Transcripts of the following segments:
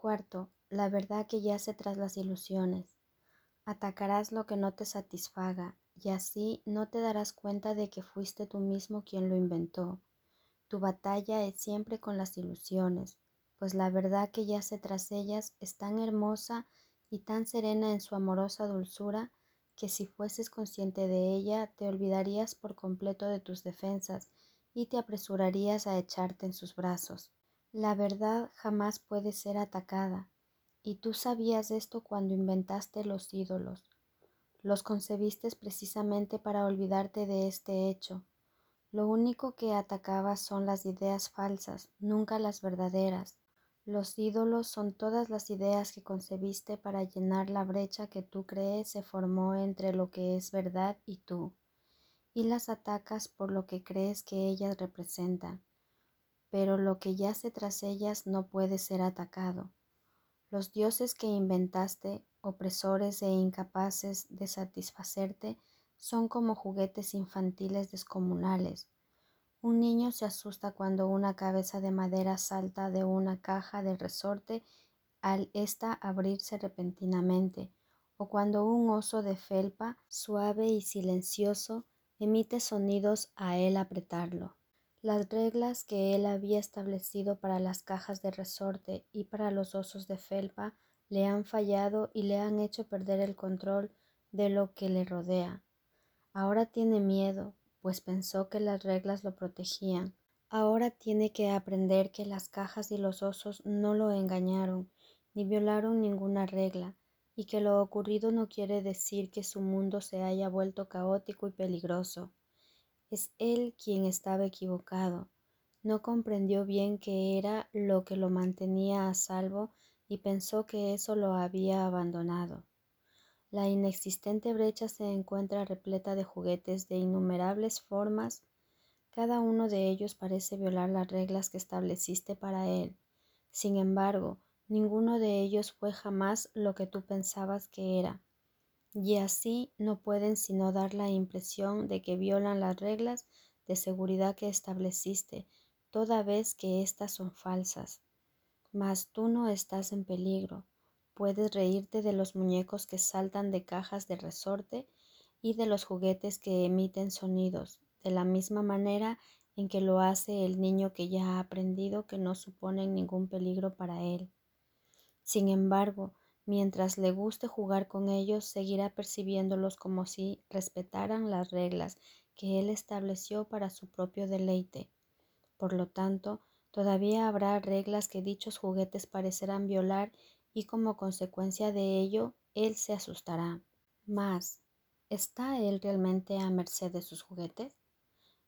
Cuarto, la verdad que yace tras las ilusiones. Atacarás lo que no te satisfaga y así no te darás cuenta de que fuiste tú mismo quien lo inventó. Tu batalla es siempre con las ilusiones, pues la verdad que yace tras ellas es tan hermosa y tan serena en su amorosa dulzura que si fueses consciente de ella te olvidarías por completo de tus defensas y te apresurarías a echarte en sus brazos. La verdad jamás puede ser atacada, y tú sabías esto cuando inventaste los ídolos. Los concebiste precisamente para olvidarte de este hecho. Lo único que atacabas son las ideas falsas, nunca las verdaderas. Los ídolos son todas las ideas que concebiste para llenar la brecha que tú crees se formó entre lo que es verdad y tú, y las atacas por lo que crees que ellas representan pero lo que yace tras ellas no puede ser atacado. Los dioses que inventaste, opresores e incapaces de satisfacerte, son como juguetes infantiles descomunales. Un niño se asusta cuando una cabeza de madera salta de una caja de resorte al ésta abrirse repentinamente, o cuando un oso de felpa, suave y silencioso, emite sonidos a él apretarlo. Las reglas que él había establecido para las cajas de resorte y para los osos de felpa le han fallado y le han hecho perder el control de lo que le rodea. Ahora tiene miedo, pues pensó que las reglas lo protegían. Ahora tiene que aprender que las cajas y los osos no lo engañaron, ni violaron ninguna regla, y que lo ocurrido no quiere decir que su mundo se haya vuelto caótico y peligroso. Es él quien estaba equivocado. No comprendió bien qué era lo que lo mantenía a salvo y pensó que eso lo había abandonado. La inexistente brecha se encuentra repleta de juguetes de innumerables formas. Cada uno de ellos parece violar las reglas que estableciste para él. Sin embargo, ninguno de ellos fue jamás lo que tú pensabas que era y así no pueden sino dar la impresión de que violan las reglas de seguridad que estableciste, toda vez que éstas son falsas. Mas tú no estás en peligro. Puedes reírte de los muñecos que saltan de cajas de resorte y de los juguetes que emiten sonidos, de la misma manera en que lo hace el niño que ya ha aprendido que no suponen ningún peligro para él. Sin embargo, Mientras le guste jugar con ellos, seguirá percibiéndolos como si respetaran las reglas que él estableció para su propio deleite. Por lo tanto, todavía habrá reglas que dichos juguetes parecerán violar y como consecuencia de ello, él se asustará. Mas, ¿está él realmente a merced de sus juguetes?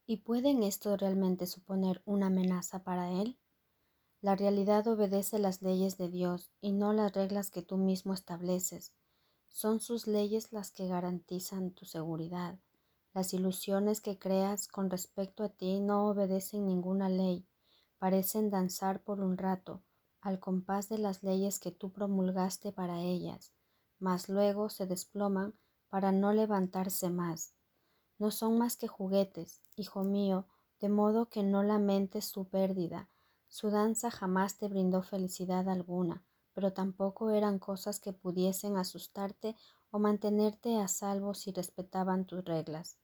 ¿Y pueden estos realmente suponer una amenaza para él? La realidad obedece las leyes de Dios y no las reglas que tú mismo estableces. Son sus leyes las que garantizan tu seguridad. Las ilusiones que creas con respecto a ti no obedecen ninguna ley, parecen danzar por un rato, al compás de las leyes que tú promulgaste para ellas, mas luego se desploman para no levantarse más. No son más que juguetes, hijo mío, de modo que no lamentes su pérdida, su danza jamás te brindó felicidad alguna, pero tampoco eran cosas que pudiesen asustarte o mantenerte a salvo si respetaban tus reglas.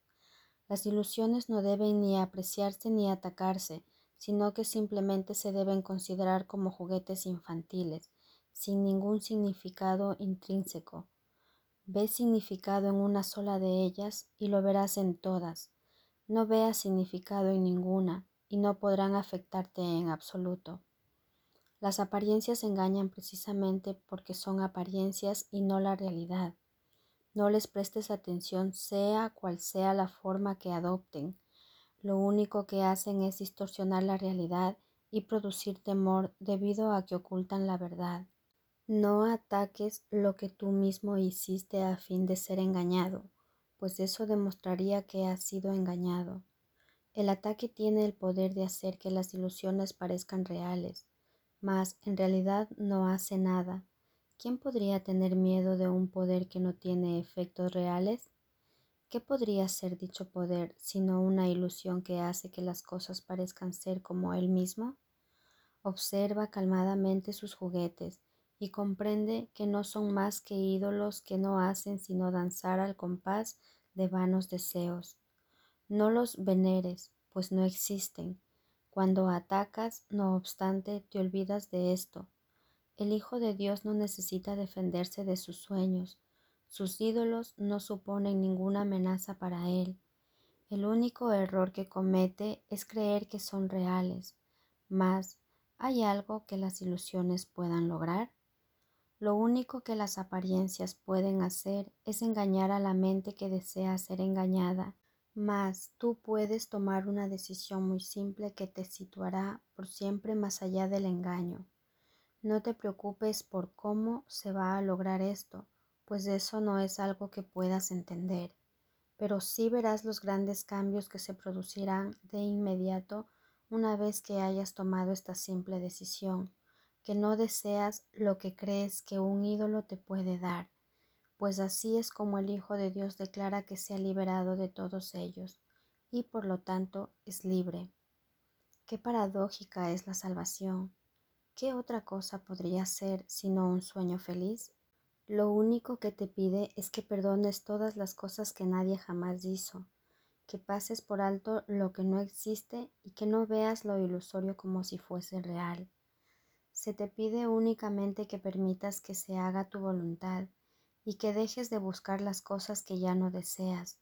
Las ilusiones no deben ni apreciarse ni atacarse, sino que simplemente se deben considerar como juguetes infantiles, sin ningún significado intrínseco. Ve significado en una sola de ellas y lo verás en todas. No veas significado en ninguna y no podrán afectarte en absoluto. Las apariencias engañan precisamente porque son apariencias y no la realidad. No les prestes atención sea cual sea la forma que adopten. Lo único que hacen es distorsionar la realidad y producir temor debido a que ocultan la verdad. No ataques lo que tú mismo hiciste a fin de ser engañado, pues eso demostraría que has sido engañado. El ataque tiene el poder de hacer que las ilusiones parezcan reales, mas en realidad no hace nada. ¿Quién podría tener miedo de un poder que no tiene efectos reales? ¿Qué podría ser dicho poder sino una ilusión que hace que las cosas parezcan ser como él mismo? Observa calmadamente sus juguetes y comprende que no son más que ídolos que no hacen sino danzar al compás de vanos deseos. No los veneres, pues no existen. Cuando atacas, no obstante, te olvidas de esto. El Hijo de Dios no necesita defenderse de sus sueños. Sus ídolos no suponen ninguna amenaza para él. El único error que comete es creer que son reales. Mas, ¿hay algo que las ilusiones puedan lograr? Lo único que las apariencias pueden hacer es engañar a la mente que desea ser engañada, mas tú puedes tomar una decisión muy simple que te situará por siempre más allá del engaño. No te preocupes por cómo se va a lograr esto, pues eso no es algo que puedas entender, pero sí verás los grandes cambios que se producirán de inmediato una vez que hayas tomado esta simple decisión que no deseas lo que crees que un ídolo te puede dar, pues así es como el Hijo de Dios declara que se ha liberado de todos ellos y por lo tanto es libre. Qué paradójica es la salvación. ¿Qué otra cosa podría ser sino un sueño feliz? Lo único que te pide es que perdones todas las cosas que nadie jamás hizo, que pases por alto lo que no existe y que no veas lo ilusorio como si fuese real. Se te pide únicamente que permitas que se haga tu voluntad y que dejes de buscar las cosas que ya no deseas.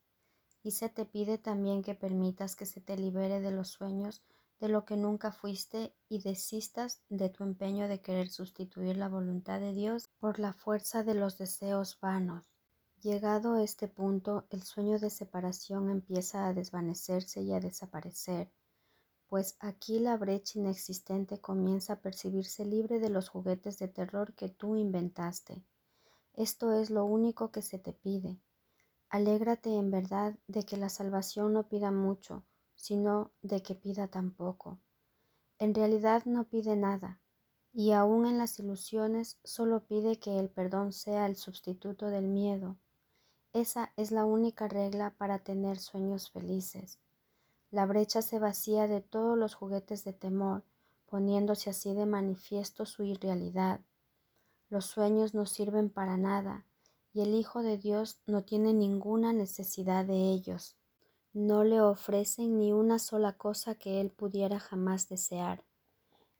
Y se te pide también que permitas que se te libere de los sueños de lo que nunca fuiste y desistas de tu empeño de querer sustituir la voluntad de Dios por la fuerza de los deseos vanos. Llegado a este punto, el sueño de separación empieza a desvanecerse y a desaparecer pues aquí la brecha inexistente comienza a percibirse libre de los juguetes de terror que tú inventaste. Esto es lo único que se te pide. Alégrate en verdad de que la salvación no pida mucho, sino de que pida tan poco. En realidad no pide nada, y aun en las ilusiones solo pide que el perdón sea el sustituto del miedo. Esa es la única regla para tener sueños felices. La brecha se vacía de todos los juguetes de temor, poniéndose así de manifiesto su irrealidad. Los sueños no sirven para nada, y el Hijo de Dios no tiene ninguna necesidad de ellos. No le ofrecen ni una sola cosa que él pudiera jamás desear.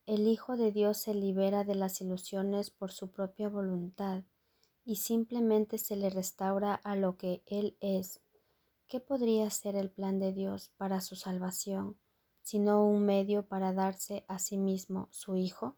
El Hijo de Dios se libera de las ilusiones por su propia voluntad y simplemente se le restaura a lo que Él es, ¿Qué podría ser el plan de Dios para su salvación, sino un medio para darse a sí mismo su Hijo?